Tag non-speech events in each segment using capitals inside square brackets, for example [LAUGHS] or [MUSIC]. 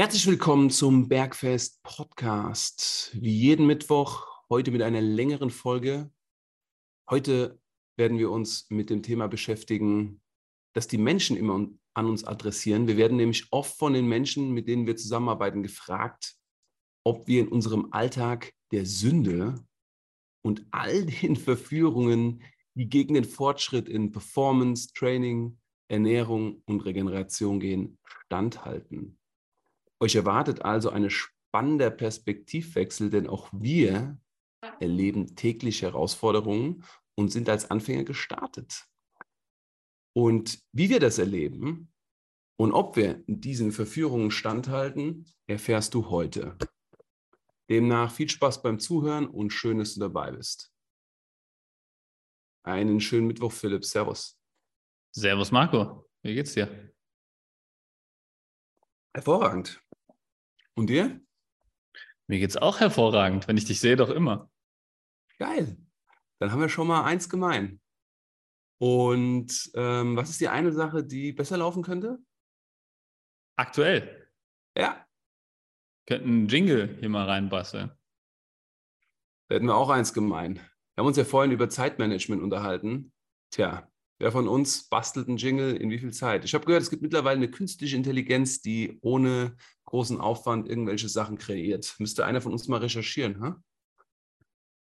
Herzlich willkommen zum Bergfest Podcast. Wie jeden Mittwoch, heute mit einer längeren Folge. Heute werden wir uns mit dem Thema beschäftigen, dass die Menschen immer an uns adressieren. Wir werden nämlich oft von den Menschen, mit denen wir zusammenarbeiten, gefragt, ob wir in unserem Alltag der Sünde und all den Verführungen, die gegen den Fortschritt in Performance, Training, Ernährung und Regeneration gehen, standhalten. Euch erwartet also ein spannender Perspektivwechsel, denn auch wir erleben täglich Herausforderungen und sind als Anfänger gestartet. Und wie wir das erleben und ob wir diesen Verführungen standhalten, erfährst du heute. Demnach viel Spaß beim Zuhören und schön, dass du dabei bist. Einen schönen Mittwoch, Philipp. Servus. Servus, Marco. Wie geht's dir? Hervorragend. Und dir? Mir geht's auch hervorragend. Wenn ich dich sehe, doch immer. Geil. Dann haben wir schon mal eins gemein. Und ähm, was ist die eine Sache, die besser laufen könnte? Aktuell. Ja. Könnten einen Jingle hier mal reinbasteln. Da hätten wir auch eins gemein. Wir haben uns ja vorhin über Zeitmanagement unterhalten. Tja, wer von uns bastelt einen Jingle in wie viel Zeit? Ich habe gehört, es gibt mittlerweile eine künstliche Intelligenz, die ohne großen Aufwand irgendwelche Sachen kreiert. [LAUGHS] Müsste einer von uns mal recherchieren, ha?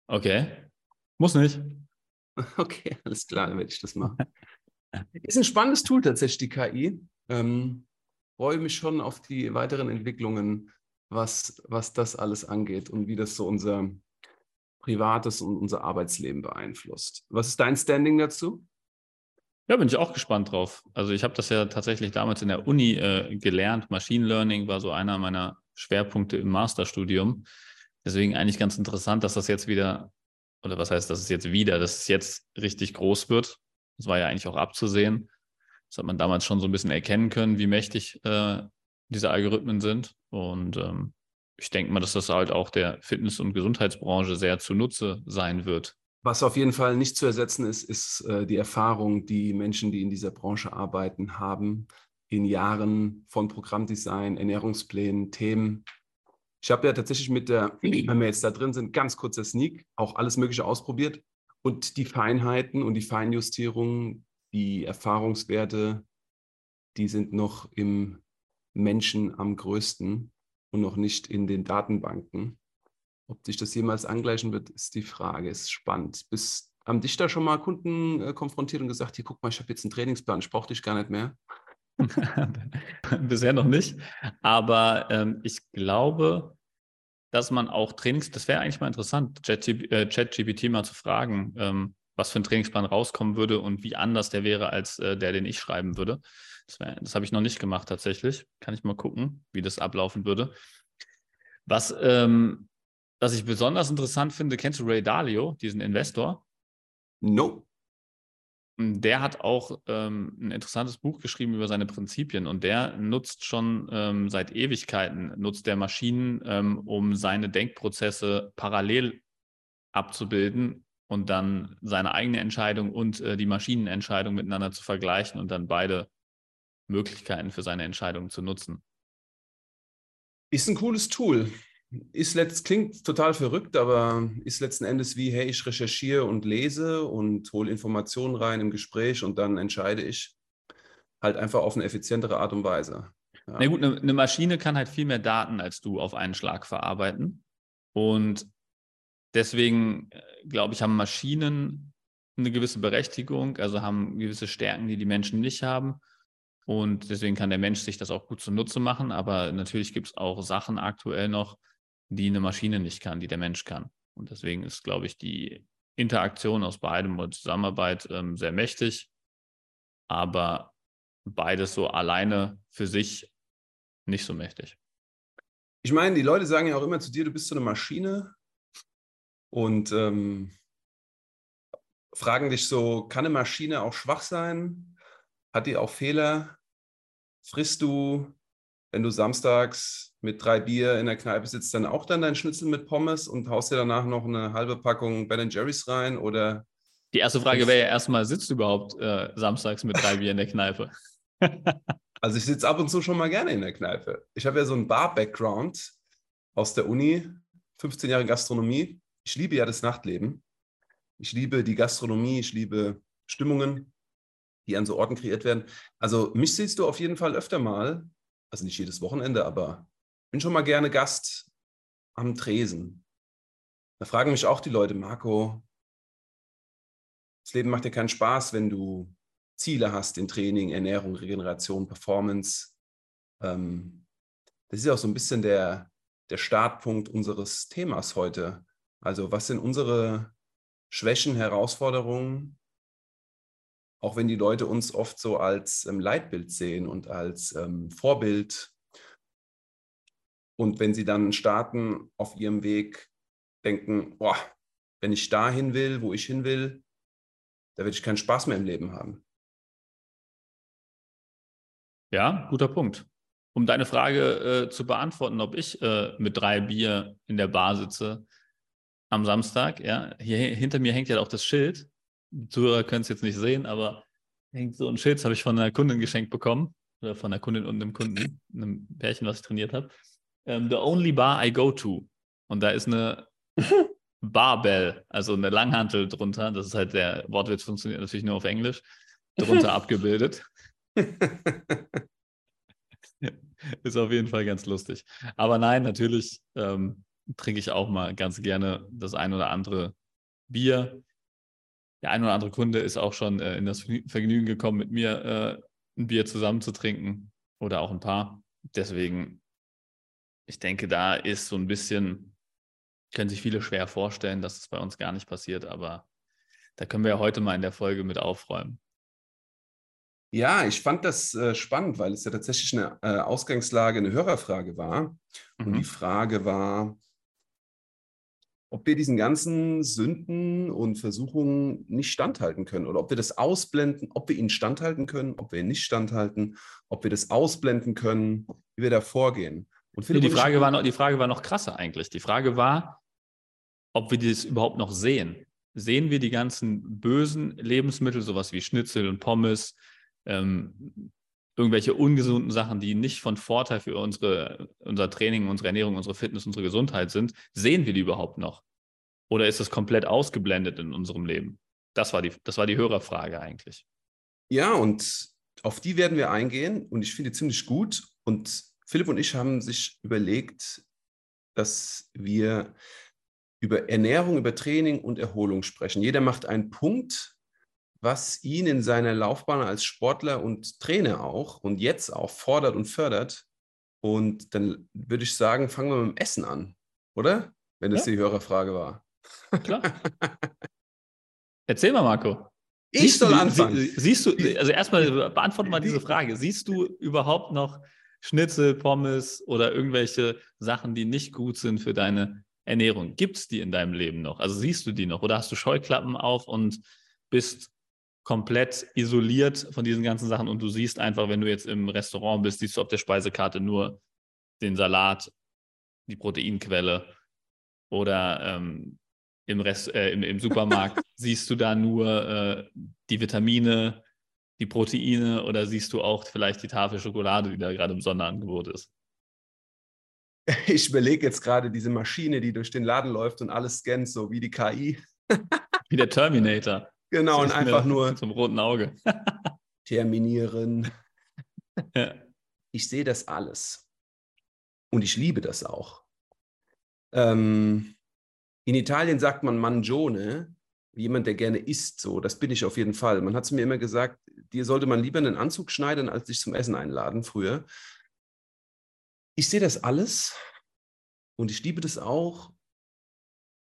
Okay. Muss nicht. [LAUGHS] Okay, alles klar, dann werde ich das machen. [LAUGHS] Ist ein spannendes Tool tatsächlich, die KI. Ähm, freue mich schon auf die weiteren Entwicklungen, was, was das alles angeht und wie das so unser privates und unser Arbeitsleben beeinflusst. Was ist dein Standing dazu? Ja, bin ich auch gespannt drauf. Also ich habe das ja tatsächlich damals in der Uni äh, gelernt. Machine Learning war so einer meiner Schwerpunkte im Masterstudium. Deswegen eigentlich ganz interessant, dass das jetzt wieder oder was heißt, dass es jetzt wieder, dass es jetzt richtig groß wird. Das war ja eigentlich auch abzusehen. Das hat man damals schon so ein bisschen erkennen können, wie mächtig äh, diese Algorithmen sind. Und ähm, ich denke mal, dass das halt auch der Fitness- und Gesundheitsbranche sehr zunutze sein wird. Was auf jeden Fall nicht zu ersetzen ist, ist äh, die Erfahrung, die Menschen, die in dieser Branche arbeiten, haben in Jahren von Programmdesign, Ernährungsplänen, Themen, ich habe ja tatsächlich mit der, wenn wir jetzt da drin sind, ganz kurzer Sneak, auch alles Mögliche ausprobiert. Und die Feinheiten und die Feinjustierungen, die Erfahrungswerte, die sind noch im Menschen am größten und noch nicht in den Datenbanken. Ob sich das jemals angleichen wird, ist die Frage. Ist spannend. Bis, haben dich da schon mal Kunden äh, konfrontiert und gesagt, hier guck mal, ich habe jetzt einen Trainingsplan, ich brauche dich gar nicht mehr? [LAUGHS] Bisher noch nicht. Aber ähm, ich glaube, dass man auch Trainings, das wäre eigentlich mal interessant, ChatGPT äh, mal zu fragen, ähm, was für ein Trainingsplan rauskommen würde und wie anders der wäre als äh, der, den ich schreiben würde. Das, das habe ich noch nicht gemacht tatsächlich. Kann ich mal gucken, wie das ablaufen würde. Was, ähm, was ich besonders interessant finde, kennst du Ray Dalio, diesen Investor? No. Der hat auch ähm, ein interessantes Buch geschrieben über seine Prinzipien und der nutzt schon ähm, seit Ewigkeiten, nutzt der Maschinen, ähm, um seine Denkprozesse parallel abzubilden und dann seine eigene Entscheidung und äh, die Maschinenentscheidung miteinander zu vergleichen und dann beide Möglichkeiten für seine Entscheidung zu nutzen. Ist ein cooles Tool ist letzt, klingt total verrückt, aber ist letzten Endes wie, hey, ich recherchiere und lese und hole Informationen rein im Gespräch und dann entscheide ich halt einfach auf eine effizientere Art und Weise. Ja. Na gut, eine, eine Maschine kann halt viel mehr Daten als du auf einen Schlag verarbeiten. Und deswegen, äh, glaube ich, haben Maschinen eine gewisse Berechtigung, also haben gewisse Stärken, die die Menschen nicht haben. Und deswegen kann der Mensch sich das auch gut zunutze machen. Aber natürlich gibt es auch Sachen aktuell noch, die eine Maschine nicht kann, die der Mensch kann. Und deswegen ist, glaube ich, die Interaktion aus beidem und Zusammenarbeit ähm, sehr mächtig, aber beides so alleine für sich nicht so mächtig. Ich meine, die Leute sagen ja auch immer zu dir, du bist so eine Maschine und ähm, fragen dich so, kann eine Maschine auch schwach sein? Hat die auch Fehler? Frisst du wenn du samstags mit drei Bier in der Kneipe sitzt, dann auch dann dein Schnitzel mit Pommes und haust dir danach noch eine halbe Packung Ben Jerry's rein oder? Die erste Frage wäre ja erstmal, sitzt du überhaupt äh, samstags mit drei Bier in der Kneipe? [LAUGHS] Also ich sitze ab und zu schon mal gerne in der Kneipe. Ich habe ja so einen Bar-Background aus der Uni, 15 Jahre Gastronomie. Ich liebe ja das Nachtleben. Ich liebe die Gastronomie, ich liebe Stimmungen, die an so Orten kreiert werden. Also mich siehst du auf jeden Fall öfter mal, also nicht jedes Wochenende, aber bin schon mal gerne Gast am Tresen. Da fragen mich auch die Leute, Marco, das Leben macht dir keinen Spaß, wenn du Ziele hast in Training, Ernährung, Regeneration, Performance. Ähm, das ist auch so ein bisschen der, der Startpunkt unseres Themas heute. Also was sind unsere Schwächen, Herausforderungen, auch wenn die Leute uns oft so als ähm, Leitbild sehen und als ähm, Vorbild. Und wenn sie dann starten auf ihrem Weg, denken, boah, wenn ich dahin will, wo ich hin will, da werde ich keinen Spaß mehr im Leben haben. Ja, guter Punkt. Um deine Frage äh, zu beantworten, ob ich äh, mit drei Bier in der Bar sitze am Samstag, ja, hier hinter mir hängt ja auch das Schild. Zuhörer können es jetzt nicht sehen, aber hängt so ein Schild, habe ich von einer Kundin geschenkt bekommen. Oder von einer Kundin und einem Kunden, einem Pärchen, was ich trainiert habe. Um, ähm, the only bar I go to. Und da ist eine [LAUGHS] Barbell, also eine Langhantel drunter. Das ist halt der Wortwitz funktioniert natürlich nur auf Englisch. Drunter [LAUGHS] abgebildet. [LAUGHS] ist auf jeden Fall ganz lustig. Aber nein, natürlich ähm, trinke ich auch mal ganz gerne das ein oder andere Bier. Der ein oder andere Kunde ist auch schon äh, in das Vergnügen gekommen, mit mir äh, ein Bier zusammen zu trinken oder auch ein paar. Deswegen, ich denke, da ist so ein bisschen, können sich viele schwer vorstellen, dass es bei uns gar nicht passiert, aber da können wir ja heute mal in der Folge mit aufräumen. Ja, ich fand das äh, spannend, weil es ja tatsächlich eine äh, Ausgangslage, eine Hörerfrage war. Mhm. Und die Frage war, ob wir diesen ganzen Sünden und Versuchungen nicht standhalten können oder ob wir das ausblenden, ob wir ihnen standhalten können, ob wir ihn nicht standhalten, ob wir das ausblenden können, wie wir da vorgehen. Und nee, die, Frage war noch, die Frage war noch krasser eigentlich. Die Frage war, ob wir das überhaupt noch sehen. Sehen wir die ganzen bösen Lebensmittel, sowas wie Schnitzel und Pommes, ähm, irgendwelche ungesunden Sachen, die nicht von Vorteil für unsere, unser Training, unsere Ernährung, unsere Fitness, unsere Gesundheit sind, sehen wir die überhaupt noch? Oder ist es komplett ausgeblendet in unserem Leben? Das war die, das war die Hörerfrage eigentlich. Ja, und auf die werden wir eingehen und ich finde ziemlich gut. Und Philipp und ich haben sich überlegt, dass wir über Ernährung, über Training und Erholung sprechen. Jeder macht einen Punkt was ihn in seiner Laufbahn als Sportler und Trainer auch und jetzt auch fordert und fördert. Und dann würde ich sagen, fangen wir mit dem Essen an, oder? Wenn das ja. die Hörerfrage war. Klar. [LAUGHS] Erzähl mal, Marco. Ich siehst soll du, anfangen. siehst du, also erstmal beantworte mal diese Frage. Siehst du überhaupt noch Schnitzel, Pommes oder irgendwelche Sachen, die nicht gut sind für deine Ernährung? Gibt es die in deinem Leben noch? Also siehst du die noch? Oder hast du Scheuklappen auf und bist komplett isoliert von diesen ganzen Sachen und du siehst einfach, wenn du jetzt im Restaurant bist, siehst du auf der Speisekarte nur den Salat, die Proteinquelle oder ähm, im, Rest, äh, im, im, Supermarkt [LAUGHS] siehst du da nur äh, die Vitamine, die Proteine oder siehst du auch vielleicht die Tafel Schokolade, die da gerade im Sonderangebot ist? [LAUGHS] Ich überlege jetzt gerade diese Maschine, die durch den Laden läuft und alles scannt, so wie die KI. wie der [LAUGHS] Terminator. Genau, und einfach nur zum roten Auge. [LAUGHS] terminieren. Ja. Ich sehe das alles. Und ich liebe das auch. Ähm, in Italien sagt man Mangione, jemand, der gerne isst, so. Das bin ich auf jeden Fall. Man hat es mir immer gesagt, dir sollte man lieber einen Anzug schneiden, als dich zum Essen einladen, früher. Ich sehe das alles und ich liebe das auch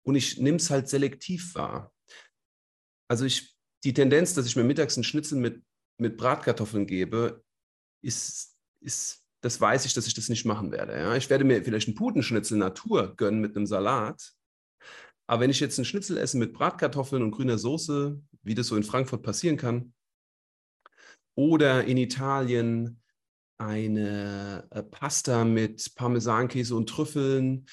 und ich nehme es halt selektiv wahr also ich, die Tendenz, dass ich mir mittags einen Schnitzel mit, mit Bratkartoffeln gebe, ist, ist, das weiß ich, dass ich das nicht machen werde. Ja? Ich werde mir vielleicht einen Putenschnitzel Natur gönnen mit einem Salat. Aber wenn ich jetzt einen Schnitzel esse mit Bratkartoffeln und grüner Soße, wie das so in Frankfurt passieren kann, oder in Italien eine äh, Pasta mit Parmesankäse und Trüffeln,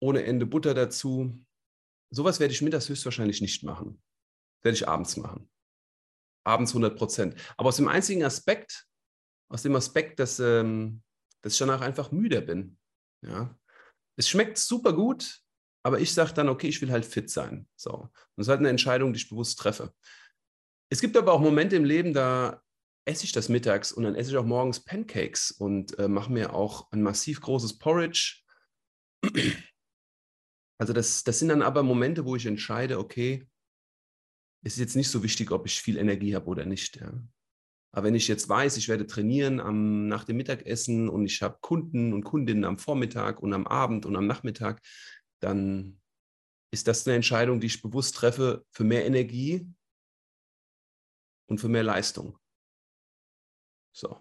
ohne Ende Butter dazu, sowas werde ich mittags höchstwahrscheinlich nicht machen. Werde ich abends machen. Abends 100 Prozent. Aber aus dem einzigen Aspekt, aus dem Aspekt, dass, ähm, dass ich danach einfach müder bin. Ja. Es schmeckt super gut, aber ich sage dann, okay, ich will halt fit sein. So. Und das ist halt eine Entscheidung, die ich bewusst treffe. Es gibt aber auch Momente im Leben, da esse ich das mittags und dann esse ich auch morgens Pancakes und äh, mache mir auch ein massiv großes Porridge. Also das, das sind dann aber Momente, wo ich entscheide, okay, es ist jetzt nicht so wichtig, ob ich viel Energie habe oder nicht. Ja. Aber wenn ich jetzt weiß, ich werde trainieren am, nach dem Mittagessen und ich habe Kunden und Kundinnen am Vormittag und am Abend und am Nachmittag, dann ist das eine Entscheidung, die ich bewusst treffe für mehr Energie und für mehr Leistung. So.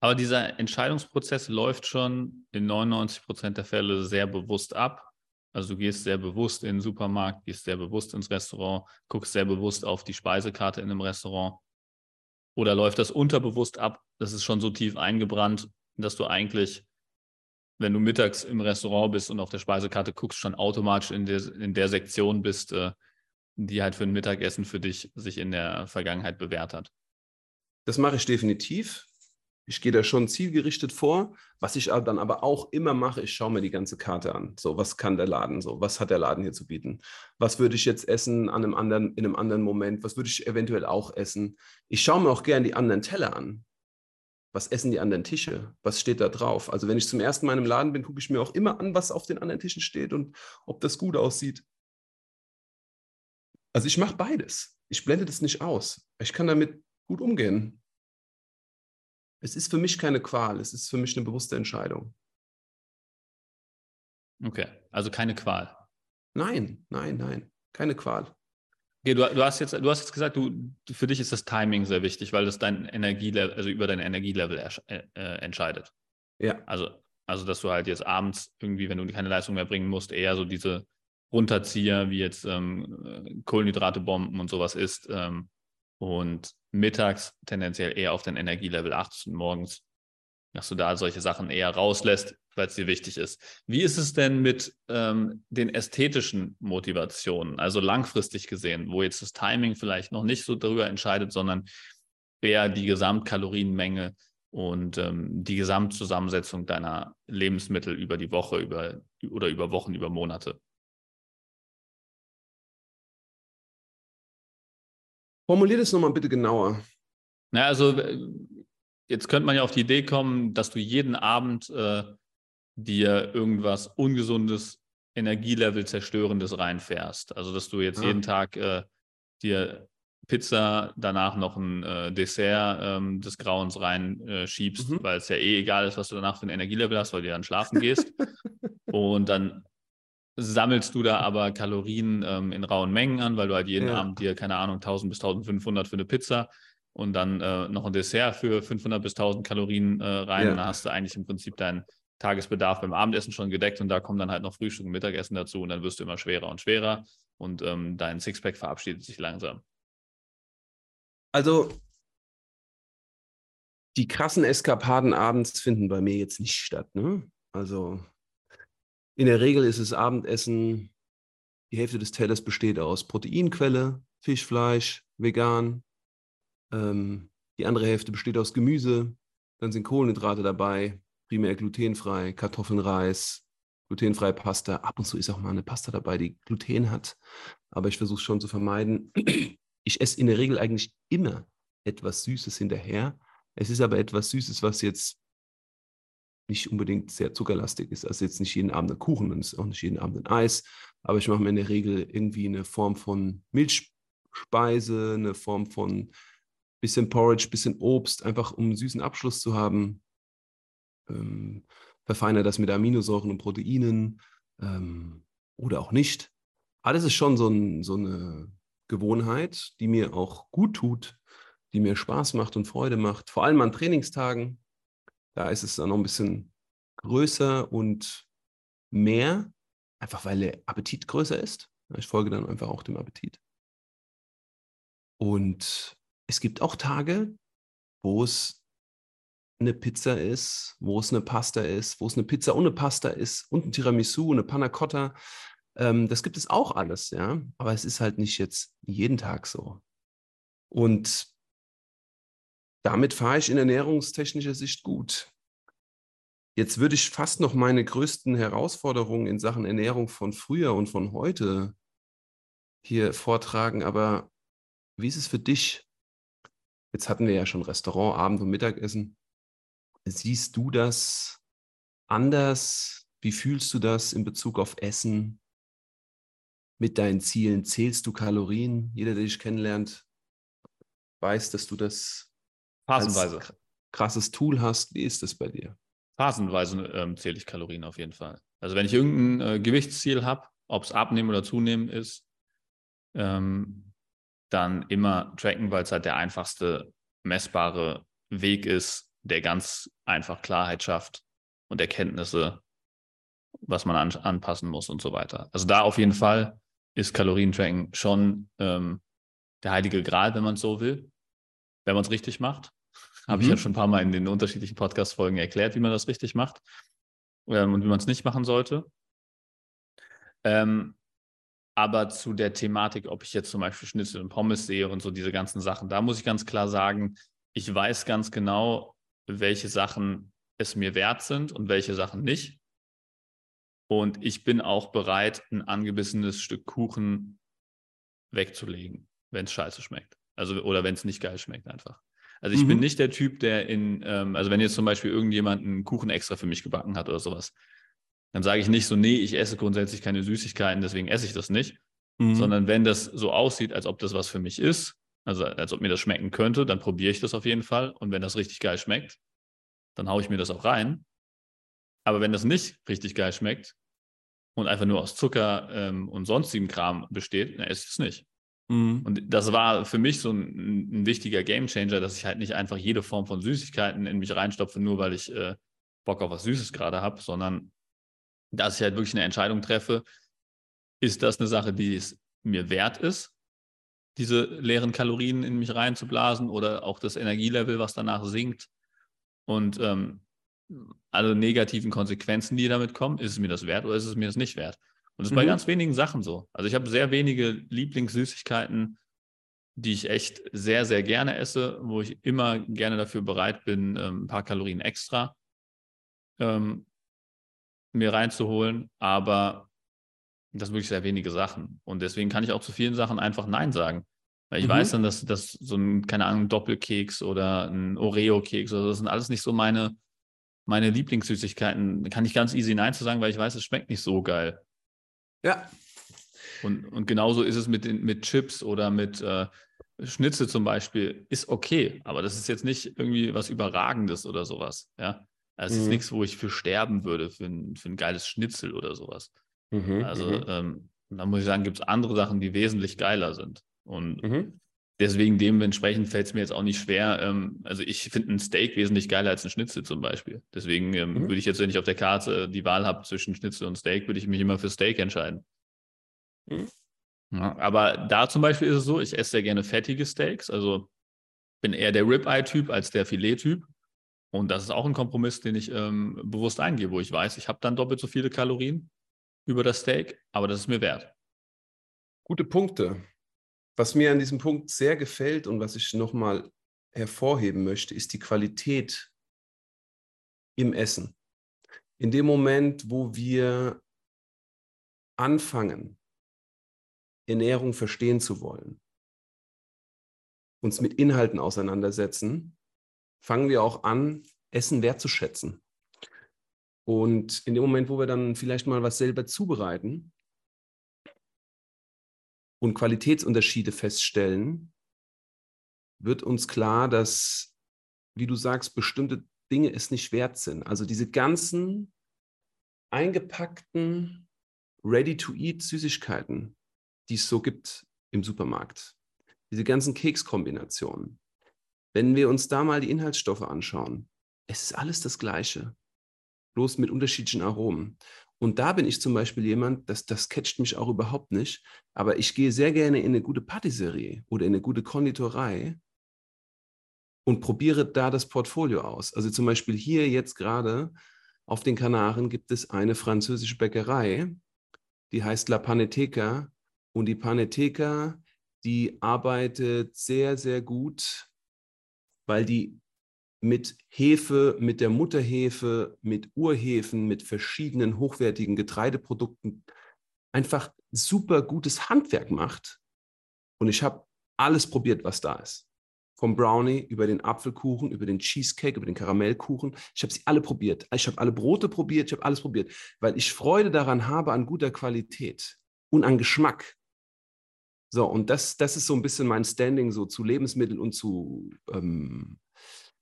Aber dieser Entscheidungsprozess läuft schon in 99 Prozent der Fälle sehr bewusst ab. Also du gehst sehr bewusst in den Supermarkt, gehst sehr bewusst ins Restaurant, guckst sehr bewusst auf die Speisekarte in einem Restaurant. Oder läuft das unterbewusst ab? Das ist schon so tief eingebrannt, dass du eigentlich, wenn du mittags im Restaurant bist und auf der Speisekarte guckst, schon automatisch in der, in der Sektion bist, äh, die halt für ein Mittagessen für dich sich in der Vergangenheit bewährt hat. Das mache ich definitiv. Ich gehe da schon zielgerichtet vor. Was ich dann aber auch immer mache, ich schaue mir die ganze Karte an. So, was kann der Laden so? Was hat der Laden hier zu bieten? Was würde ich jetzt essen an einem anderen, in einem anderen Moment? Was würde ich eventuell auch essen? Ich schaue mir auch gerne die anderen Teller an. Was essen die anderen Tische? Was steht da drauf? Also wenn ich zum ersten Mal in einem Laden bin, gucke ich mir auch immer an, was auf den anderen Tischen steht und ob das gut aussieht. Also ich mache beides. Ich blende das nicht aus. Ich kann damit gut umgehen. Es ist für mich keine Qual, es ist für mich eine bewusste Entscheidung. Okay, also keine Qual. Nein, nein, nein, keine Qual. Okay, du, du, hast jetzt, du hast jetzt gesagt, du, für dich ist das Timing sehr wichtig, weil das dein Energielevel, also über dein Energielevel äh, äh, entscheidet. Ja. Also, also, dass du halt jetzt abends irgendwie, wenn du keine Leistung mehr bringen musst, eher so diese Runterzieher wie jetzt ähm, Kohlenhydrate bomben und sowas isst, ähm, und mittags tendenziell eher auf dein Energielevel achtest und morgens, dass du da solche Sachen eher rauslässt, weil es dir wichtig ist. Wie ist es denn mit ähm, den ästhetischen Motivationen, also langfristig gesehen, wo jetzt das Timing vielleicht noch nicht so darüber entscheidet, sondern eher die Gesamtkalorienmenge und ähm, die Gesamtzusammensetzung deiner Lebensmittel über die Woche über, oder über Wochen, über Monate? Formulier das nochmal bitte genauer. Na, also äh, jetzt könnte man ja auf die Idee kommen, dass du jeden Abend äh, dir irgendwas Ungesundes, Energielevel zerstörendes reinfährst. Also dass du jetzt ah. jeden Tag äh, dir Pizza, danach noch ein äh, Dessert ähm, des Grauens reinschiebst, äh, mhm. weil es ja eh egal ist, was du danach für ein Energielevel hast, weil du dann schlafen [LAUGHS] gehst. und dann sammelst du da aber Kalorien ähm, in rauen Mengen an, weil du halt jeden ja. Abend dir, keine Ahnung, 1000 bis 1500 für eine Pizza und dann äh, noch ein Dessert für 500 bis 1000 Kalorien äh, rein. Ja. Und dann hast du eigentlich im Prinzip deinen Tagesbedarf beim Abendessen schon gedeckt und da kommen dann halt noch Frühstück und Mittagessen dazu und dann wirst du immer schwerer und schwerer und ähm, dein Sixpack verabschiedet sich langsam. Also die krassen Eskapaden abends finden bei mir jetzt nicht statt. Ne? Also in der Regel ist es Abendessen, die Hälfte des Tellers besteht aus Proteinquelle, Fisch, Fleisch, vegan. Ähm, die andere Hälfte besteht aus Gemüse. Dann sind Kohlenhydrate dabei, primär glutenfrei, Kartoffeln, Reis, glutenfreie Pasta. Ab und zu ist auch mal eine Pasta dabei, die Gluten hat. Aber ich versuche es schon zu vermeiden. [CLEARS THROAT] Ich esse in der Regel eigentlich immer etwas Süßes hinterher. Es ist aber etwas Süßes, was jetzt nicht unbedingt sehr zuckerlastig ist. Also jetzt nicht jeden Abend ein Kuchen und auch nicht jeden Abend ein Eis, aber ich mache mir in der Regel irgendwie eine Form von Milchspeise, eine Form von bisschen Porridge, bisschen Obst, einfach um einen süßen Abschluss zu haben. Ähm, verfeinere das mit Aminosäuren und Proteinen ähm, oder auch nicht. Alles ist schon so, ein, so eine Gewohnheit, die mir auch gut tut, die mir Spaß macht und Freude macht, vor allem an Trainingstagen. Da ist es dann noch ein bisschen größer und mehr, einfach weil der Appetit größer ist. Ich folge dann einfach auch dem Appetit. Und es gibt auch Tage, wo es eine Pizza ist, wo es eine Pasta ist, wo es eine Pizza ohne Pasta ist und ein Tiramisu, eine Panna Cotta. Ähm, das gibt es auch alles, ja. Aber es ist halt nicht jetzt jeden Tag so. Und damit fahre ich in ernährungstechnischer Sicht gut. Jetzt würde ich fast noch meine größten Herausforderungen in Sachen Ernährung von früher und von heute hier vortragen, aber wie ist es für dich? Jetzt hatten wir ja schon Restaurant, Abend und Mittagessen. Siehst du das anders? Wie fühlst du das in Bezug auf Essen? Mit deinen Zielen zählst du Kalorien? Jeder, der dich kennenlernt, weiß, dass du das Phasenweise. krasses Tool hast. Wie ist das bei dir? Phasenweise ähm, zähle ich Kalorien auf jeden Fall. Also wenn ich irgendein äh, Gewichtsziel habe, ob es abnehmen oder zunehmen ist, ähm, dann immer tracken, weil es halt der einfachste messbare Weg ist, der ganz einfach Klarheit schafft und Erkenntnisse, was man an, anpassen muss und so weiter. Also da auf jeden Fall ist Kalorientracken schon ähm, der heilige Gral, wenn man es so will, wenn man es richtig macht. Mhm. Habe ich ja schon ein paar Mal in den unterschiedlichen Podcast-Folgen erklärt, wie man das richtig macht ähm, und wie man es nicht machen sollte. Ähm, aber zu der Thematik, ob ich jetzt zum Beispiel Schnitzel und Pommes sehe und so diese ganzen Sachen, da muss ich ganz klar sagen, ich weiß ganz genau, welche Sachen es mir wert sind und welche Sachen nicht. Und ich bin auch bereit, ein angebissenes Stück Kuchen wegzulegen, wenn es scheiße schmeckt. Also, oder wenn es nicht geil schmeckt einfach. Also ich mhm. bin nicht der Typ, der in, ähm, also wenn jetzt zum Beispiel irgendjemand einen Kuchen extra für mich gebacken hat oder sowas, dann sage ich nicht so, nee, ich esse grundsätzlich keine Süßigkeiten, deswegen esse ich das nicht. Mhm. Sondern wenn das so aussieht, als ob das was für mich ist, also als ob mir das schmecken könnte, dann probiere ich das auf jeden Fall. Und wenn das richtig geil schmeckt, dann haue ich mir das auch rein. Aber wenn das nicht richtig geil schmeckt und einfach nur aus Zucker ähm, und sonstigem Kram besteht, dann esse ich es nicht. Mhm. Und das war für mich so ein, ein wichtiger Gamechanger, dass ich halt nicht einfach jede Form von Süßigkeiten in mich reinstopfe, nur weil ich äh, Bock auf was Süßes gerade habe, sondern dass ich halt wirklich eine Entscheidung treffe, ist das eine Sache, die es mir wert ist, diese leeren Kalorien in mich reinzublasen oder auch das Energielevel, was danach sinkt und ähm, alle negativen Konsequenzen, die damit kommen, ist es mir das wert oder ist es mir das nicht wert? Und das ist mhm. bei ganz wenigen Sachen so. Also ich habe sehr wenige Lieblingssüßigkeiten, die ich echt sehr, sehr gerne esse, wo ich immer gerne dafür bereit bin, ähm, ein paar Kalorien extra ähm, mir reinzuholen, aber das sind wirklich sehr wenige Sachen. Und deswegen kann ich auch zu vielen Sachen einfach Nein sagen. Weil ich mhm. weiß dann, dass, dass so ein, keine Ahnung, Doppelkeks oder ein Oreo-Keks oder das sind alles nicht so meine, meine Lieblingssüßigkeiten. Da kann ich ganz easy Nein zu sagen, weil ich weiß, es schmeckt nicht so geil. Ja. Und, und genauso ist es mit, den, mit Chips oder mit äh, Schnitzel zum Beispiel. Ist okay, aber das ist jetzt nicht irgendwie was Überragendes oder sowas. Ja. Also es mhm. ist nichts, wo ich für sterben würde, für ein, für ein geiles Schnitzel oder sowas. Mhm, also mhm. ähm, da muss ich sagen, gibt es andere Sachen, die wesentlich geiler sind. Und mhm. Deswegen dementsprechend fällt es mir jetzt auch nicht schwer. Ähm, also ich finde ein Steak wesentlich geiler als ein Schnitzel zum Beispiel. Deswegen ähm, mhm. würde ich jetzt, wenn ich auf der Karte die Wahl habe zwischen Schnitzel und Steak, würde ich mich immer für Steak entscheiden. Mhm. Ja, aber da zum Beispiel ist es so, ich esse sehr gerne fettige Steaks. Also bin eher der Ribeye-Typ als der Filet-Typ. Und das ist auch ein Kompromiss, den ich ähm, bewusst eingehe, wo ich weiß, ich habe dann doppelt so viele Kalorien über das Steak, aber das ist mir wert. Gute Punkte. Was mir an diesem Punkt sehr gefällt und was ich nochmal hervorheben möchte, ist die Qualität im Essen. In dem Moment, wo wir anfangen, Ernährung verstehen zu wollen, uns mit Inhalten auseinandersetzen, fangen wir auch an, Essen wertzuschätzen. Und in dem Moment, wo wir dann vielleicht mal was selber zubereiten und Qualitätsunterschiede feststellen, wird uns klar, dass, wie du sagst, bestimmte Dinge es nicht wert sind. Also diese ganzen eingepackten, ready-to-eat Süßigkeiten, die es so gibt im Supermarkt. Diese ganzen Kekskombinationen. Wenn wir uns da mal die Inhaltsstoffe anschauen, es ist alles das Gleiche, bloß mit unterschiedlichen Aromen. Und da bin ich zum Beispiel jemand, das, das catcht mich auch überhaupt nicht, aber ich gehe sehr gerne in eine gute Patisserie oder in eine gute Konditorei und probiere da das Portfolio aus. Also zum Beispiel hier jetzt gerade auf den Kanaren gibt es eine französische Bäckerei, die heißt La Paneteca. Und die Paneteca, die arbeitet sehr, sehr gut weil die mit Hefe, mit der Mutterhefe, mit Urhefen, mit verschiedenen hochwertigen Getreideprodukten einfach super gutes Handwerk macht. Und ich habe alles probiert, was da ist. Vom Brownie über den Apfelkuchen, über den Cheesecake, über den Karamellkuchen. Ich habe sie alle probiert. Ich habe alle Brote probiert, ich habe alles probiert, weil ich Freude daran habe an guter Qualität und an Geschmack. So, und das, das ist so ein bisschen mein Standing so zu Lebensmitteln und zu ähm,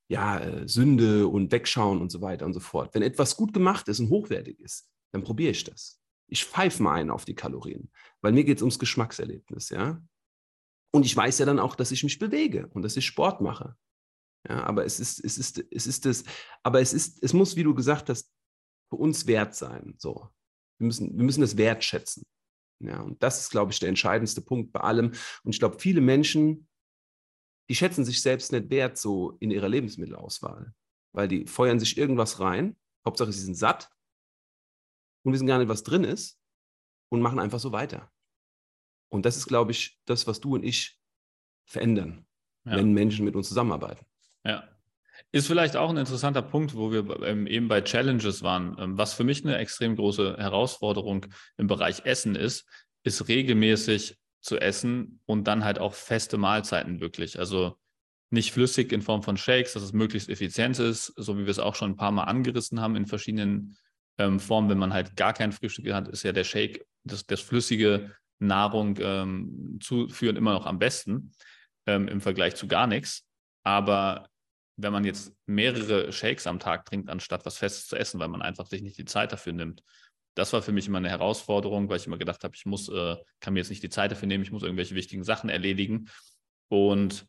ja, äh, Sünde und Wegschauen und so weiter und so fort. Wenn etwas gut gemacht ist und hochwertig ist, dann probiere ich das. Ich pfeife mal ein auf die Kalorien, weil mir geht es ums Geschmackserlebnis, ja. Und ich weiß ja dann auch, dass ich mich bewege und dass ich Sport mache. Ja, aber es ist, es ist, es ist das, aber es ist, es muss, wie du gesagt hast, für uns wert sein. So. Wir müssen, wir müssen das wertschätzen. Ja, und das ist, glaube ich, der entscheidendste Punkt bei allem. Und ich glaube, viele Menschen, die schätzen sich selbst nicht wert so in ihrer Lebensmittelauswahl, weil die feuern sich irgendwas rein. Hauptsache, sie sind satt und wissen gar nicht, was drin ist und machen einfach so weiter. Und das ist, glaube ich, das, was du und ich verändern, ja. wenn Menschen mit uns zusammenarbeiten. Ja. Ist vielleicht auch ein interessanter Punkt, wo wir ähm, eben bei Challenges waren. Ähm, was für mich eine extrem große Herausforderung im Bereich Essen ist, ist regelmäßig zu essen und dann halt auch feste Mahlzeiten wirklich. Also nicht flüssig in Form von Shakes, dass es möglichst effizient ist, so wie wir es auch schon ein paar Mal angerissen haben in verschiedenen ähm, Formen. Wenn man halt gar kein Frühstück hat, ist ja der Shake, das, das flüssige Nahrung ähm, zuführen immer noch am besten ähm, im Vergleich zu gar nichts. Aber wenn man jetzt mehrere Shakes am Tag trinkt, anstatt was Festes zu essen, weil man einfach sich nicht die Zeit dafür nimmt, das war für mich immer eine Herausforderung, weil ich immer gedacht habe, ich muss, äh, kann mir jetzt nicht die Zeit dafür nehmen, ich muss irgendwelche wichtigen Sachen erledigen. Und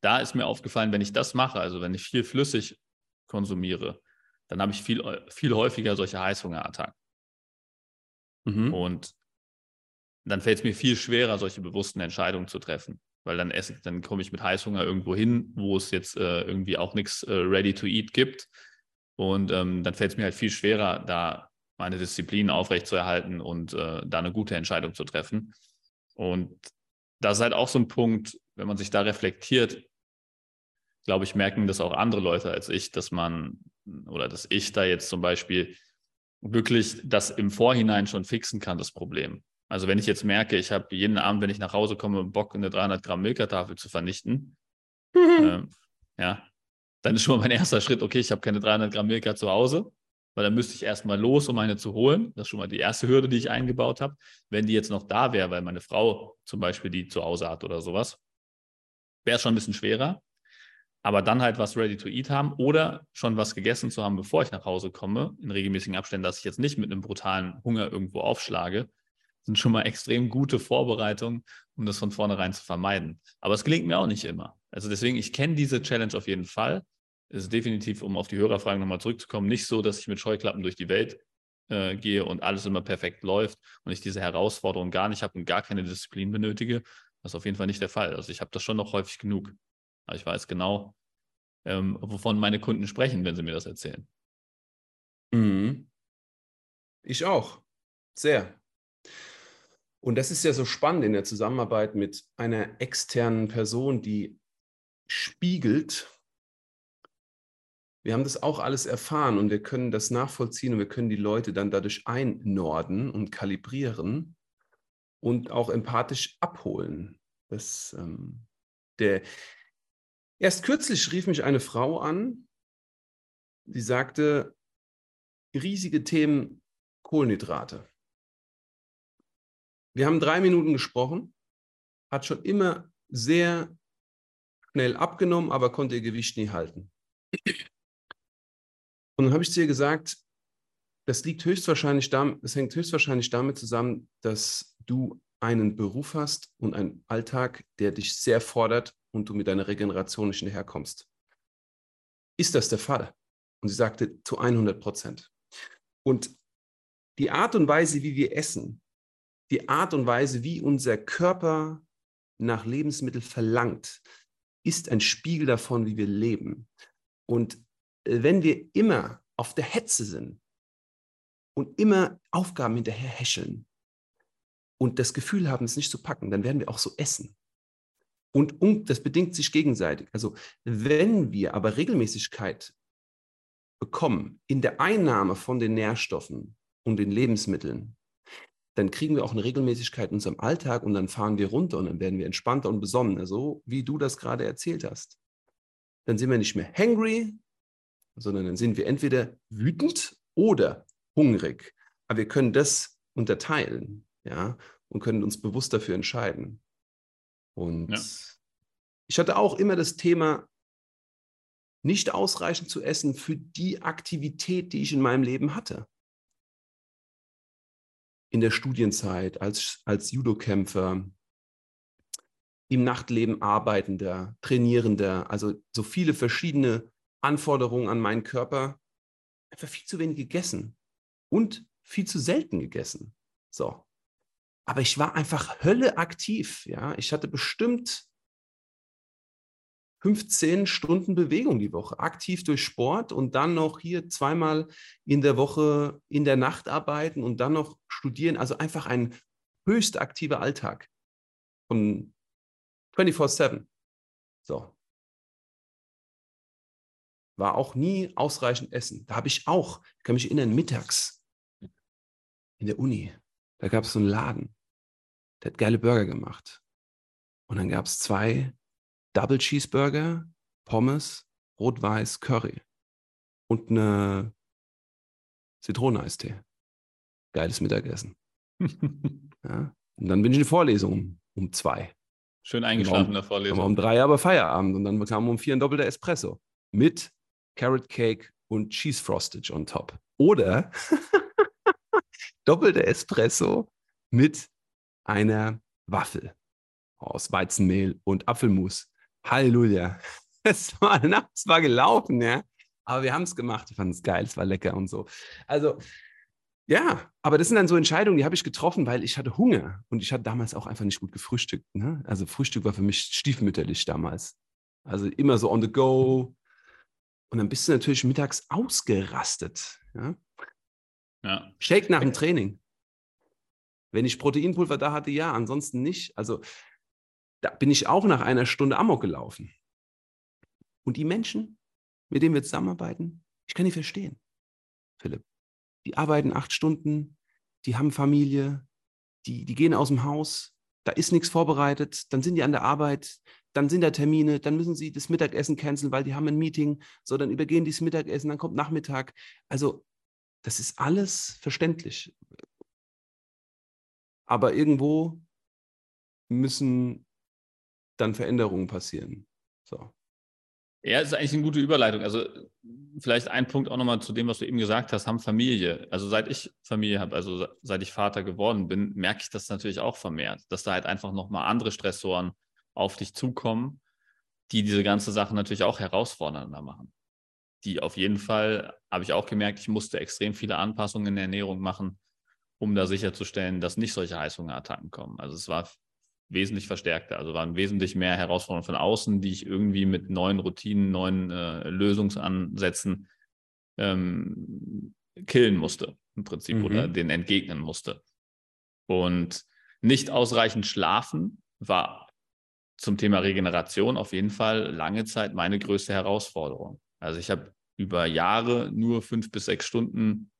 da ist mir aufgefallen, wenn ich das mache, also wenn ich viel flüssig konsumiere, dann habe ich viel, viel häufiger solche Heißhungerattacken. Mhm. Und dann fällt es mir viel schwerer, solche bewussten Entscheidungen zu treffen. Weil dann esse dann komme ich mit Heißhunger irgendwo hin, wo es jetzt äh, irgendwie auch nichts äh, ready to eat gibt. Und ähm, dann fällt es mir halt viel schwerer, da meine Disziplin aufrechtzuerhalten und äh, da eine gute Entscheidung zu treffen. Und das ist halt auch so ein Punkt, wenn man sich da reflektiert, glaube ich, merken das auch andere Leute als ich, dass man oder dass ich da jetzt zum Beispiel wirklich das im Vorhinein schon fixen kann, das Problem. Also wenn ich jetzt merke, ich habe jeden Abend, wenn ich nach Hause komme, Bock, eine 300 Gramm Milka-Tafel zu vernichten, ähm, ja, dann ist schon mal mein erster Schritt, okay, ich habe keine 300 Gramm Milka zu Hause, weil dann müsste ich erstmal los, um eine zu holen. Das ist schon mal die erste Hürde, die ich eingebaut habe. Wenn die jetzt noch da wäre, weil meine Frau zum Beispiel die zu Hause hat oder sowas, wäre es schon ein bisschen schwerer. Aber dann halt was ready to eat haben oder schon was gegessen zu haben, bevor ich nach Hause komme, in regelmäßigen Abständen, dass ich jetzt nicht mit einem brutalen Hunger irgendwo aufschlage, sind schon mal extrem gute Vorbereitungen, um das von vornherein zu vermeiden. Aber es gelingt mir auch nicht immer. Also deswegen, ich kenne diese Challenge auf jeden Fall ist definitiv, um auf die Hörerfragen nochmal zurückzukommen, nicht so, dass ich mit Scheuklappen durch die Welt äh, gehe und alles immer perfekt läuft und ich diese Herausforderung gar nicht habe und gar keine Disziplin benötige. Das ist auf jeden Fall nicht der Fall. Also ich habe das schon noch häufig genug. Aber ich weiß genau, ähm, wovon meine Kunden sprechen, wenn sie mir das erzählen. Mhm. Ich auch. Sehr. Und das ist ja so spannend in der Zusammenarbeit mit einer externen Person, die spiegelt, wir haben das auch alles erfahren und wir können das nachvollziehen und wir können die Leute dann dadurch einnorden und kalibrieren und auch empathisch abholen. Das, ähm, der, erst kürzlich rief mich eine Frau an, die sagte, riesige Themen Kohlenhydrate. Wir haben drei Minuten gesprochen, hat schon immer sehr schnell abgenommen, aber konnte ihr Gewicht nie halten. Und dann habe ich zu ihr gesagt, das liegt höchstwahrscheinlich das hängt höchstwahrscheinlich damit zusammen, dass du einen Beruf hast und einen Alltag, der dich sehr fordert und du mit deiner Regeneration nicht hinterherkommst. Ist das der Fall? Und sie sagte zu 100 Prozent. Und die Art und Weise, wie wir essen, die Art und Weise, wie unser Körper nach Lebensmitteln verlangt, ist ein Spiegel davon, wie wir leben. Und wenn wir immer auf der Hetze sind und immer Aufgaben hinterher häscheln und das Gefühl haben, es nicht zu packen, dann werden wir auch so essen. Und, und das bedingt sich gegenseitig. Also wenn wir aber Regelmäßigkeit bekommen in der Einnahme von den Nährstoffen und den Lebensmitteln, dann kriegen wir auch eine Regelmäßigkeit in unserem Alltag und dann fahren wir runter und dann werden wir entspannter und besonnener, so wie du das gerade erzählt hast. Dann sind wir nicht mehr hangry, sondern dann sind wir entweder wütend oder hungrig. Aber wir können das unterteilen, ja, und können uns bewusst dafür entscheiden. Und ja. ich hatte auch immer das Thema, nicht ausreichend zu essen für die Aktivität, die ich in meinem Leben hatte. In der Studienzeit, als, als Judokämpfer, im Nachtleben arbeitender, trainierender, also so viele verschiedene Anforderungen an meinen Körper, einfach viel zu wenig gegessen und viel zu selten gegessen. So. Aber ich war einfach Hölle aktiv. Ja, ich hatte bestimmt 15 Stunden Bewegung die Woche, aktiv durch Sport und dann noch hier zweimal in der Woche in der Nacht arbeiten und dann noch studieren. Also einfach ein höchst aktiver Alltag von 24-7. So. War auch nie ausreichend Essen. Da habe ich auch, ich kann mich erinnern, mittags in der Uni, da gab es so einen Laden, der hat geile Burger gemacht. Und dann gab es zwei Double Cheeseburger, Pommes, Rot-Weiß, Curry und eine Zitroneneistee. Geiles Mittagessen. [LAUGHS] ja. Und dann bin ich in die Vorlesung um, zwei. Schön eingeschlafen in der Vorlesung. Um drei aber Feierabend und dann kam um vier ein doppelter Espresso mit Carrot Cake und Cheese Frostage on top. Oder [LAUGHS] doppelter Espresso mit einer Waffel aus Weizenmehl und Apfelmus. Halleluja. [LAUGHS] Es war, es war gelaufen, ja. Aber wir haben es gemacht. Ich fand es geil, es war lecker und so. Also, ja, aber das sind dann so Entscheidungen, die habe ich getroffen, weil ich hatte Hunger und ich hatte damals auch einfach nicht gut gefrühstückt. Ne? Also Frühstück war für mich stiefmütterlich damals. Also immer so on the go. Und dann bist du natürlich mittags ausgerastet. Ja? ja. Shake nach dem Training. Wenn ich Proteinpulver da hatte, ja, ansonsten nicht. Also da bin ich auch nach einer Stunde Amok gelaufen. Und die Menschen, mit denen wir zusammenarbeiten, ich kann die verstehen, Philipp. Die arbeiten acht Stunden, die haben Familie, die, die gehen aus dem Haus, da ist nichts vorbereitet, dann sind die an der Arbeit, dann sind da Termine, dann müssen sie das Mittagessen canceln, weil die haben ein Meeting, so dann übergehen die das Mittagessen, dann kommt Nachmittag. Also das ist alles verständlich. Aber irgendwo müssen dann Veränderungen passieren. So. Ja, ist eigentlich eine gute Überleitung. Also vielleicht ein Punkt auch nochmal zu dem, was du eben gesagt hast, haben Familie. Also seit ich Familie habe, also seit ich Vater geworden bin, merke ich das natürlich auch vermehrt, dass da halt einfach nochmal andere Stressoren auf dich zukommen, die diese ganze Sache natürlich auch herausfordernder machen. Die auf jeden Fall, habe ich auch gemerkt, ich musste extrem viele Anpassungen in der Ernährung machen, um da sicherzustellen, dass nicht solche Heißhungerattacken kommen. Also es war wesentlich verstärkter. Also waren wesentlich mehr Herausforderungen von außen, die ich irgendwie mit neuen Routinen, neuen äh, Lösungsansätzen ähm, killen musste, im Prinzip, mhm. oder den entgegnen musste. Und nicht ausreichend schlafen war zum Thema Regeneration auf jeden Fall lange Zeit meine größte Herausforderung. Also ich habe über Jahre nur fünf bis sechs Stunden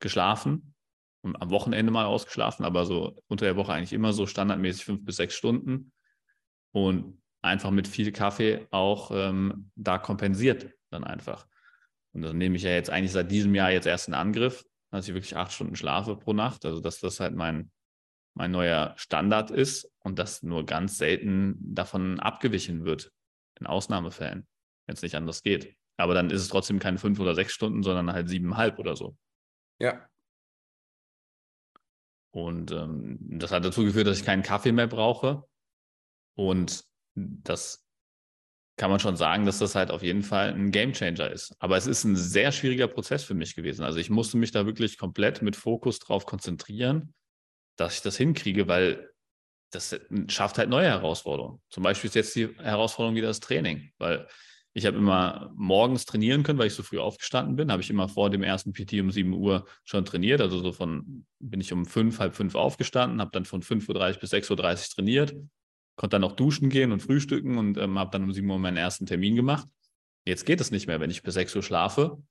geschlafen am Wochenende mal ausgeschlafen, aber so unter der Woche eigentlich immer so standardmäßig fünf bis sechs Stunden und einfach mit viel Kaffee auch ähm, da kompensiert dann einfach. Und das nehme ich ja jetzt eigentlich seit diesem Jahr jetzt erst in Angriff, dass ich wirklich acht Stunden schlafe pro Nacht. Also dass das halt mein, mein neuer Standard ist und dass nur ganz selten davon abgewichen wird, in Ausnahmefällen, wenn es nicht anders geht. Aber dann ist es trotzdem keine fünf oder sechs Stunden, sondern halt siebeneinhalb oder so. Ja, und ähm, das hat dazu geführt, dass ich keinen Kaffee mehr brauche. Und das kann man schon sagen, dass das halt auf jeden Fall ein Gamechanger ist. Aber es ist ein sehr schwieriger Prozess für mich gewesen. Also ich musste mich da wirklich komplett mit Fokus drauf konzentrieren, dass ich das hinkriege, weil das schafft halt neue Herausforderungen. Zum Beispiel ist jetzt die Herausforderung wieder das Training, weil ich habe immer morgens trainieren können, weil ich so früh aufgestanden bin. Habe ich immer vor dem ersten PT um 7 Uhr schon trainiert. Also so von bin ich um fünf, halb fünf aufgestanden, habe dann von 5.30 Uhr bis 6.30 Uhr trainiert. konnte dann noch duschen gehen und frühstücken und ähm, habe dann um 7 Uhr meinen ersten Termin gemacht. Jetzt geht es nicht mehr, wenn ich bis 6 Uhr schlafe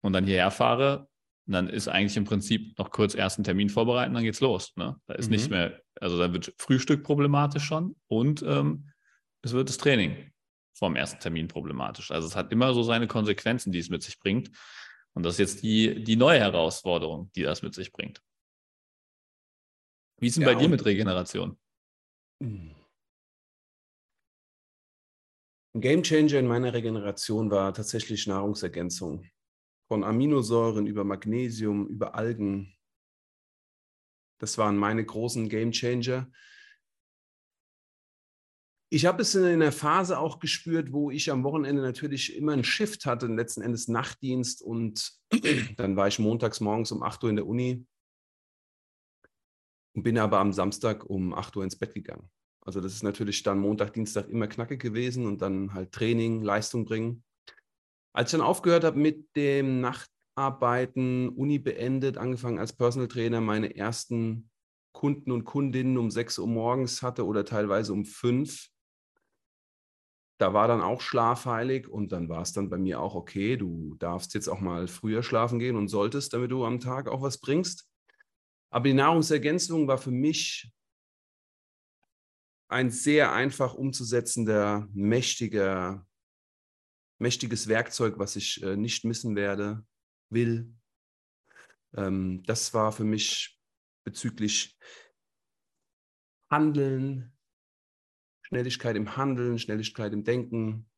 und dann hierher fahre, dann ist eigentlich im Prinzip noch kurz ersten Termin vorbereiten, dann geht's los. Ne? Da ist mhm. nicht mehr, also da wird Frühstück problematisch schon und ähm, es wird das Training vom ersten Termin problematisch. Also es hat immer so seine Konsequenzen, die es mit sich bringt. Und das ist jetzt die, die neue Herausforderung, die das mit sich bringt. Wie ist denn ja, bei dir mit Regeneration? Ein Game Changer in meiner Regeneration war tatsächlich Nahrungsergänzung. Von Aminosäuren über Magnesium, über Algen. Das waren meine großen Game Changer. Ich habe es in der Phase auch gespürt, wo ich am Wochenende natürlich immer einen Shift hatte, letzten Endes Nachtdienst und [CLEARS THROAT] dann war ich montags morgens um 8 Uhr in der Uni und bin aber am Samstag um 8 Uhr ins Bett gegangen. Also das ist natürlich dann Montag, Dienstag immer knackig gewesen und dann halt Training, Leistung bringen. Als ich dann aufgehört habe mit dem Nachtarbeiten, Uni beendet, angefangen als Personal Trainer, meine ersten Kunden und Kundinnen um 6 Uhr morgens hatte oder teilweise um 5, da war dann auch schlafheilig und dann war es dann bei mir auch okay, du darfst jetzt auch mal früher schlafen gehen und solltest, damit du am Tag auch was bringst. Aber die Nahrungsergänzung war für mich ein sehr einfach umzusetzender, mächtiger, mächtiges Werkzeug, was ich äh, nicht missen werde, will. Ähm, das war für mich bezüglich Handeln, Schnelligkeit im Handeln, Schnelligkeit im Denken,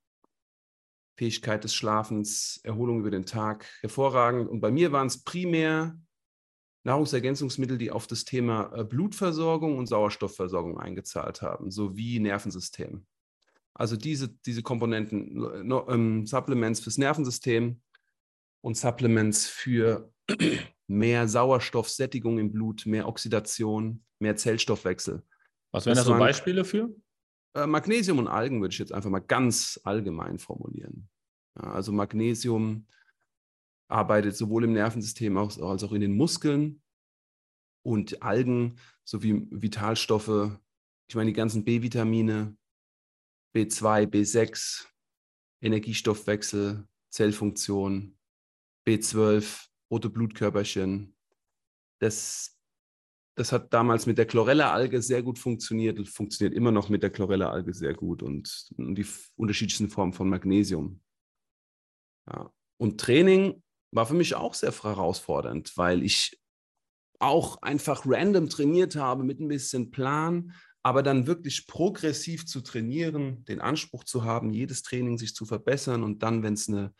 Fähigkeit des Schlafens, Erholung über den Tag hervorragend. Und bei mir waren es primär Nahrungsergänzungsmittel, die auf das Thema äh, Blutversorgung und Sauerstoffversorgung eingezahlt haben, sowie Nervensystem. Also diese, diese Komponenten, ähm, Supplements fürs Nervensystem und Supplements für [CLEARS THROAT] mehr Sauerstoffsättigung im Blut, mehr Oxidation, mehr Zellstoffwechsel. Was wären da so Beispiele für? Äh, Magnesium und Algen würde ich jetzt einfach mal ganz allgemein formulieren. Ja, also Magnesium arbeitet sowohl im Nervensystem als auch in den Muskeln und Algen sowie Vitalstoffe, ich meine die ganzen B-Vitamine, B2, B6, Energiestoffwechsel, Zellfunktion, B12, rote Blutkörperchen. Das das hat damals mit der Chlorella-Alge sehr gut funktioniert und funktioniert immer noch mit der Chlorella-Alge sehr gut und, und, die unterschiedlichsten Formen von Magnesium. Ja. Und Training war für mich auch sehr herausfordernd, weil ich auch einfach random trainiert habe mit ein bisschen Plan, aber dann wirklich progressiv zu trainieren, den Anspruch zu haben, jedes Training sich zu verbessern und dann, wenn es eine,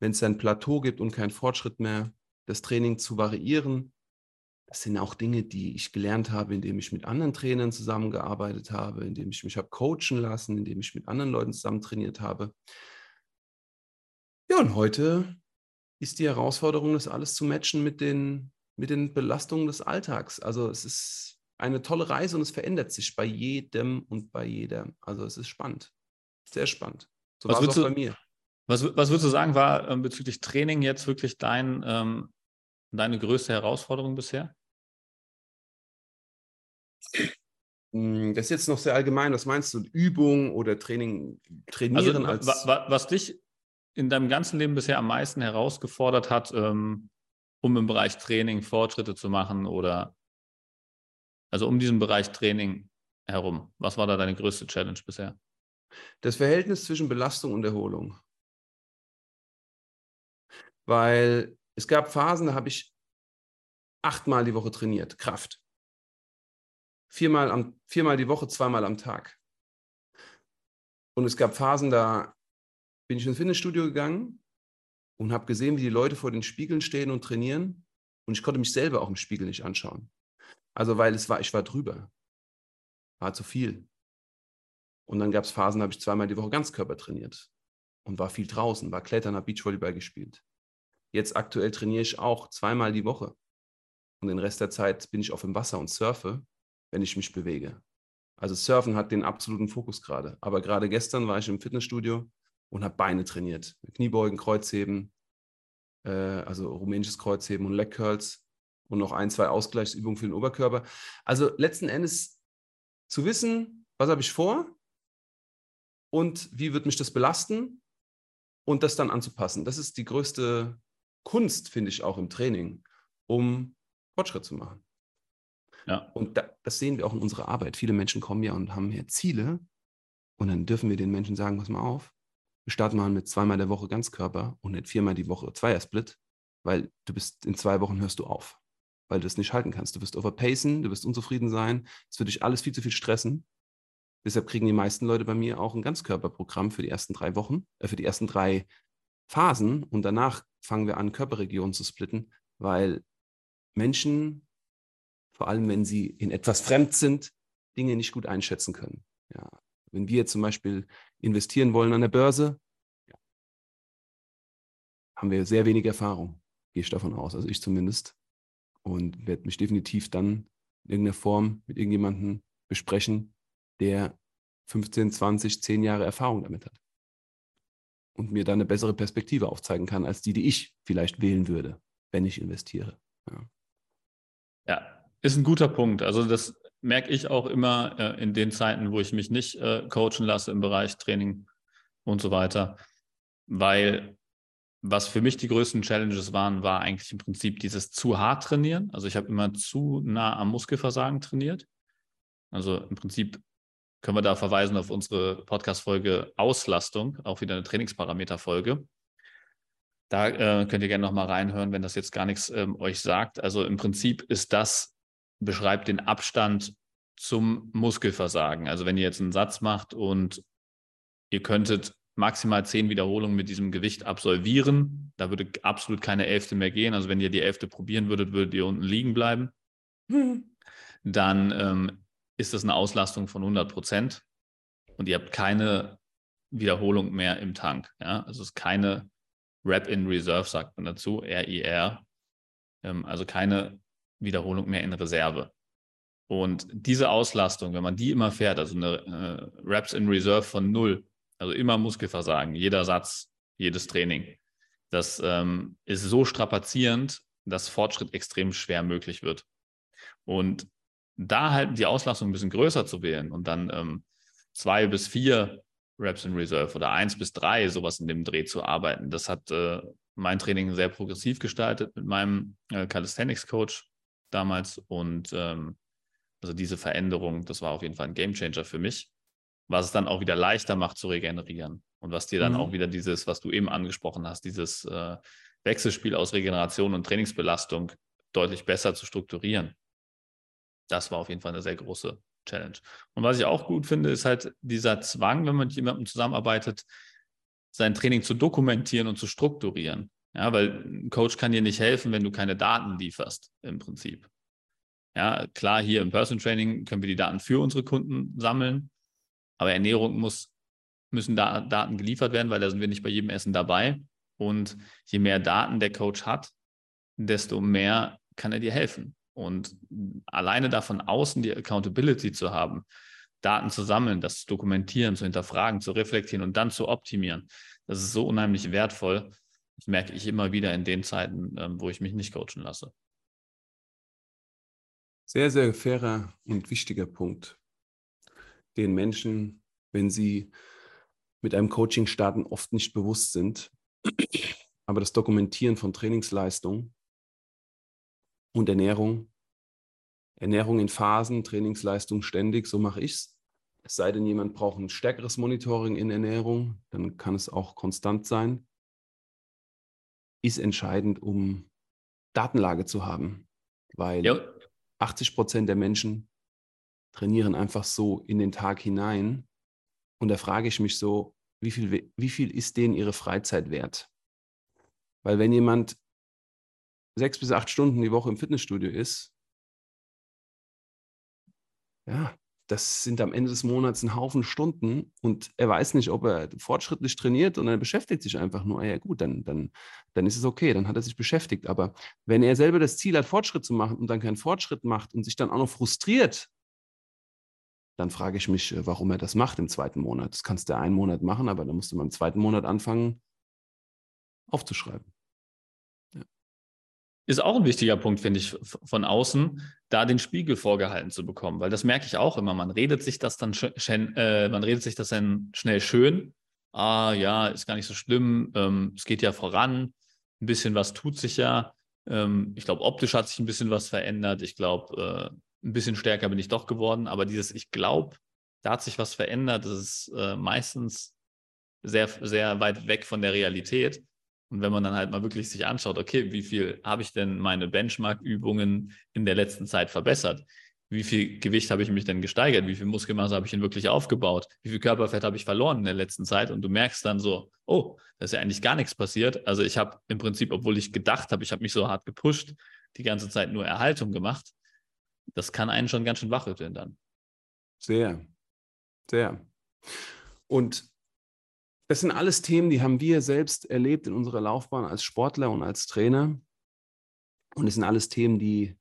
wenn es ein Plateau gibt und keinen Fortschritt mehr, das Training zu variieren das sind auch Dinge, die ich gelernt habe, indem ich mit anderen Trainern zusammengearbeitet habe, indem ich mich habe coachen lassen, indem ich mit anderen Leuten zusammen trainiert habe. Ja, und heute ist die Herausforderung, das alles zu matchen mit den, mit den Belastungen des Alltags. Also es ist eine tolle Reise und es verändert sich bei jedem und bei jeder. Also es ist spannend, sehr spannend. So was war es auch du, bei mir. Was, was würdest du sagen, war ähm, bezüglich Training jetzt wirklich dein, ähm, deine größte Herausforderung bisher? Hm, das ist jetzt noch sehr allgemein. Was meinst du? Übung oder Training, trainieren also, als. Was dich in deinem ganzen Leben bisher am meisten herausgefordert hat, ähm, um im Bereich Training Fortschritte zu machen oder also um diesen Bereich Training herum? Was war da deine größte Challenge bisher? Das Verhältnis zwischen Belastung und Erholung. Weil es gab Phasen, da habe ich achtmal die Woche trainiert, Kraft viermal, am, viermal die Woche, zweimal am Tag. Und es gab Phasen, da bin ich ins Fitnessstudio gegangen und habe gesehen, wie die Leute vor den Spiegeln stehen und trainieren. Und ich konnte mich selber auch im Spiegel nicht anschauen. Also, weil es war, ich war drüber. War zu viel. Und dann gab es Phasen, da habe ich zweimal die Woche Ganzkörper trainiert und war viel draußen, war Klettern, habe Beachvolleyball gespielt. Jetzt aktuell trainiere ich auch zweimal die Woche. Und den Rest der Zeit bin ich auf dem Wasser und surfe wenn ich mich bewege. Also Surfen hat den absoluten Fokus gerade. Aber gerade gestern war ich im Fitnessstudio und habe Beine trainiert. Kniebeugen, Kreuzheben, äh, also rumänisches Kreuzheben und Leg Curls und noch ein, zwei Ausgleichsübungen für den Oberkörper. Also letzten Endes zu wissen, was habe ich vor und wie wird mich das belasten und das dann anzupassen. Das ist die größte Kunst, finde ich, auch im Training, um Fortschritt zu machen. Ja. Und da, das sehen wir auch in unserer Arbeit. Viele Menschen kommen ja und haben ja Ziele und dann dürfen wir den Menschen sagen, pass mal auf, wir starten mal mit zweimal der Woche Ganzkörper und nicht viermal die Woche Zweiersplit, weil du bist in zwei Wochen hörst du auf, weil du es nicht halten kannst. Du wirst overpacen, du wirst unzufrieden sein, es wird dich alles viel zu viel stressen. Deshalb kriegen die meisten Leute bei mir auch ein Ganzkörperprogramm für die ersten drei Wochen, äh, für die ersten drei Phasen und danach fangen wir an, Körperregionen zu splitten, weil Menschen, vor allem wenn sie in etwas fremd sind, Dinge nicht gut einschätzen können. Ja. Wenn wir zum Beispiel investieren wollen an der Börse, ja, haben wir sehr wenig Erfahrung, gehe ich davon aus, also ich zumindest. Und werde mich definitiv dann in irgendeiner Form mit irgendjemandem besprechen, der 15, 20, 10 Jahre Erfahrung damit hat. Und mir dann eine bessere Perspektive aufzeigen kann, als die, die ich vielleicht wählen würde, wenn ich investiere. Ja, ja ist ein guter Punkt. Also das merke ich auch immer äh, in den Zeiten, wo ich mich nicht äh, coachen lasse im Bereich Training und so weiter. Weil was für mich die größten Challenges waren, war eigentlich im Prinzip dieses zu hart trainieren. Also ich habe immer zu nah am Muskelversagen trainiert. Also im Prinzip können wir da verweisen auf unsere Podcast-Folge Auslastung, auch wieder eine Trainingsparameter-Folge. Da äh, könnt ihr gerne nochmal reinhören, wenn das jetzt gar nichts ähm, euch sagt. Also im Prinzip ist das, beschreibt den Abstand zum Muskelversagen. Also wenn ihr jetzt einen Satz macht und ihr könntet maximal zehn Wiederholungen mit diesem Gewicht absolvieren, da würde absolut keine Elfte mehr gehen. Also wenn ihr die Elfte probieren würdet, würdet ihr unten liegen bleiben. [LAUGHS] Dann ähm, ist das eine Auslastung von 100 Prozent und ihr habt keine Wiederholung mehr im Tank. Ja? Also es ist keine Rep in Reserve, sagt man dazu, RIR. Ähm, also keine Wiederholung mehr in Reserve. Und diese Auslastung, wenn man die immer fährt, also eine äh, Reps in Reserve von null, also immer Muskelversagen, jeder Satz, jedes Training, das ähm, ist so strapazierend, dass Fortschritt extrem schwer möglich wird. Und da halt die Auslastung ein bisschen größer zu wählen und dann ähm, zwei bis vier Reps in Reserve oder eins bis drei sowas in dem Dreh zu arbeiten, das hat äh, mein Training sehr progressiv gestaltet mit meinem äh, Calisthenics Coach damals. Und ähm, also diese Veränderung, das war auf jeden Fall ein Gamechanger für mich, was es dann auch wieder leichter macht zu regenerieren und was dir dann mhm. auch wieder dieses, was du eben angesprochen hast, dieses äh, Wechselspiel aus Regeneration und Trainingsbelastung deutlich besser zu strukturieren das war auf jeden Fall eine sehr große Challenge. Und was ich auch gut finde, ist halt dieser Zwang, wenn man mit jemandem zusammenarbeitet, sein Training zu dokumentieren und zu strukturieren. Ja, weil ein Coach kann dir nicht helfen, wenn du keine Daten lieferst, im Prinzip. Ja, klar, hier im Person Training können wir die Daten für unsere Kunden sammeln, aber Ernährung muss, müssen da Daten geliefert werden, weil da sind wir nicht bei jedem Essen dabei. Und je mehr Daten der Coach hat, desto mehr kann er dir helfen. Und alleine davon außen die Accountability zu haben, Daten zu sammeln, das zu dokumentieren, zu hinterfragen, zu reflektieren und dann zu optimieren, das ist so unheimlich wertvoll. Das merke ich immer wieder in den Zeiten, ähm, wo ich mich nicht coachen lasse. Sehr, sehr fairer und wichtiger Punkt, den Menschen, wenn sie mit einem Coaching starten, oft nicht bewusst sind. Aber das Dokumentieren von Trainingsleistung und Ernährung. Ernährung in Phasen, Trainingsleistung ständig, so mache ich es. Es sei denn, jemand braucht ein stärkeres Monitoring in Ernährung, dann kann es auch konstant sein. Ist entscheidend, um Datenlage zu haben, weil ja. 80 Prozent der Menschen trainieren einfach so in den Tag hinein. Und da frage ich mich so, wie viel, wie viel ist denen ihre Freizeit wert? Weil wenn jemand sechs bis acht Stunden die Woche im Fitnessstudio ist, ja, das sind am Ende des Monats ein Haufen Stunden und er weiß nicht, ob er fortschrittlich trainiert und er beschäftigt sich einfach nur. Ja, gut, dann, dann, dann ist es okay, dann hat er sich beschäftigt. Aber wenn er selber das Ziel hat, Fortschritt zu machen und dann keinen Fortschritt macht und sich dann auch noch frustriert, dann frage ich mich, warum er das macht im zweiten Monat. Das kannst du einen Monat machen, aber dann musst du mal im zweiten Monat anfangen, aufzuschreiben. ist auch ein wichtiger Punkt, finde ich, von außen, da den Spiegel vorgehalten zu bekommen, weil das merke ich auch immer. Man redet sich das dann, äh, man redet sich das dann schnell schön. Ah, ja, ist gar nicht so schlimm. Ähm, es geht ja voran. Ein bisschen was tut sich ja. Ähm, ich glaube, optisch hat sich ein bisschen was verändert. Ich glaube, äh, ein bisschen stärker bin ich doch geworden. Aber dieses, ich glaube, da hat sich was verändert, das ist äh, meistens sehr, sehr weit weg von der Realität. Und wenn man dann halt mal wirklich sich anschaut, okay, wie viel habe ich denn meine Benchmark-Übungen in der letzten Zeit verbessert? Wie viel Gewicht habe ich mich denn gesteigert? Wie viel Muskelmasse habe ich denn wirklich aufgebaut? Wie viel Körperfett habe ich verloren in der letzten Zeit? Und du merkst dann so, oh, da ist ja eigentlich gar nichts passiert. Also ich habe im Prinzip, obwohl ich gedacht habe, ich habe mich so hart gepusht, die ganze Zeit nur Erhaltung gemacht. Das kann einen schon ganz schön wachrütteln dann. Sehr, sehr. Und das sind alles Themen, die haben wir selbst erlebt in unserer Laufbahn als Sportler und als Trainer. Und es sind alles Themen, die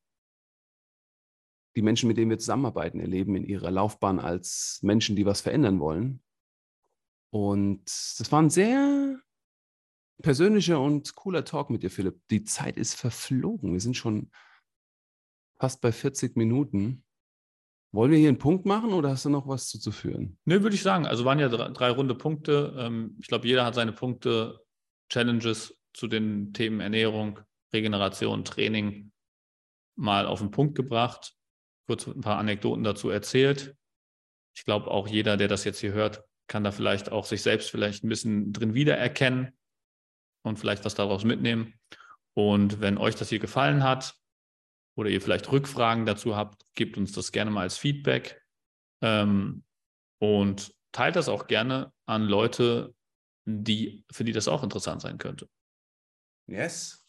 die Menschen, mit denen wir zusammenarbeiten, erleben in ihrer Laufbahn als Menschen, die was verändern wollen. Und das war ein sehr persönlicher und cooler Talk mit dir, Philipp. Die Zeit ist verflogen. Wir sind schon fast bei 40 Minuten. Wollen wir hier einen Punkt machen oder hast du noch was zuzuführen? Nö, würde ich sagen. Also waren ja drei, drei runde Punkte. Ähm, ich glaube, jeder hat seine Punkte, Challenges zu den Themen Ernährung, Regeneration, Training mal auf den Punkt gebracht. Kurz ein paar Anekdoten dazu erzählt. Ich glaube, auch jeder, der das jetzt hier hört, kann da vielleicht auch sich selbst vielleicht ein bisschen drin wiedererkennen und vielleicht was daraus mitnehmen. Und wenn euch das hier gefallen hat, oder ihr vielleicht Rückfragen dazu habt, gebt uns das gerne mal als Feedback ähm, und teilt das auch gerne an Leute, die, für die das auch interessant sein könnte. Yes.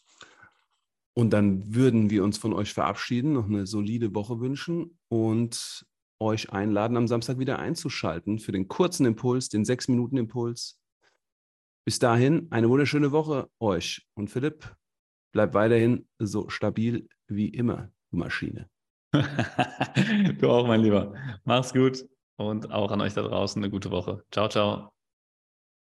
Und dann würden wir uns von euch verabschieden, noch eine solide Woche wünschen und euch einladen, am Samstag wieder einzuschalten für den kurzen Impuls, den sechs Minuten Impuls. Bis dahin eine wunderschöne Woche euch und Philipp, bleib weiterhin so stabil wie immer, du Maschine. [LAUGHS] du auch, mein Lieber. Mach's gut und auch an euch da draußen eine gute Woche. Ciao, ciao.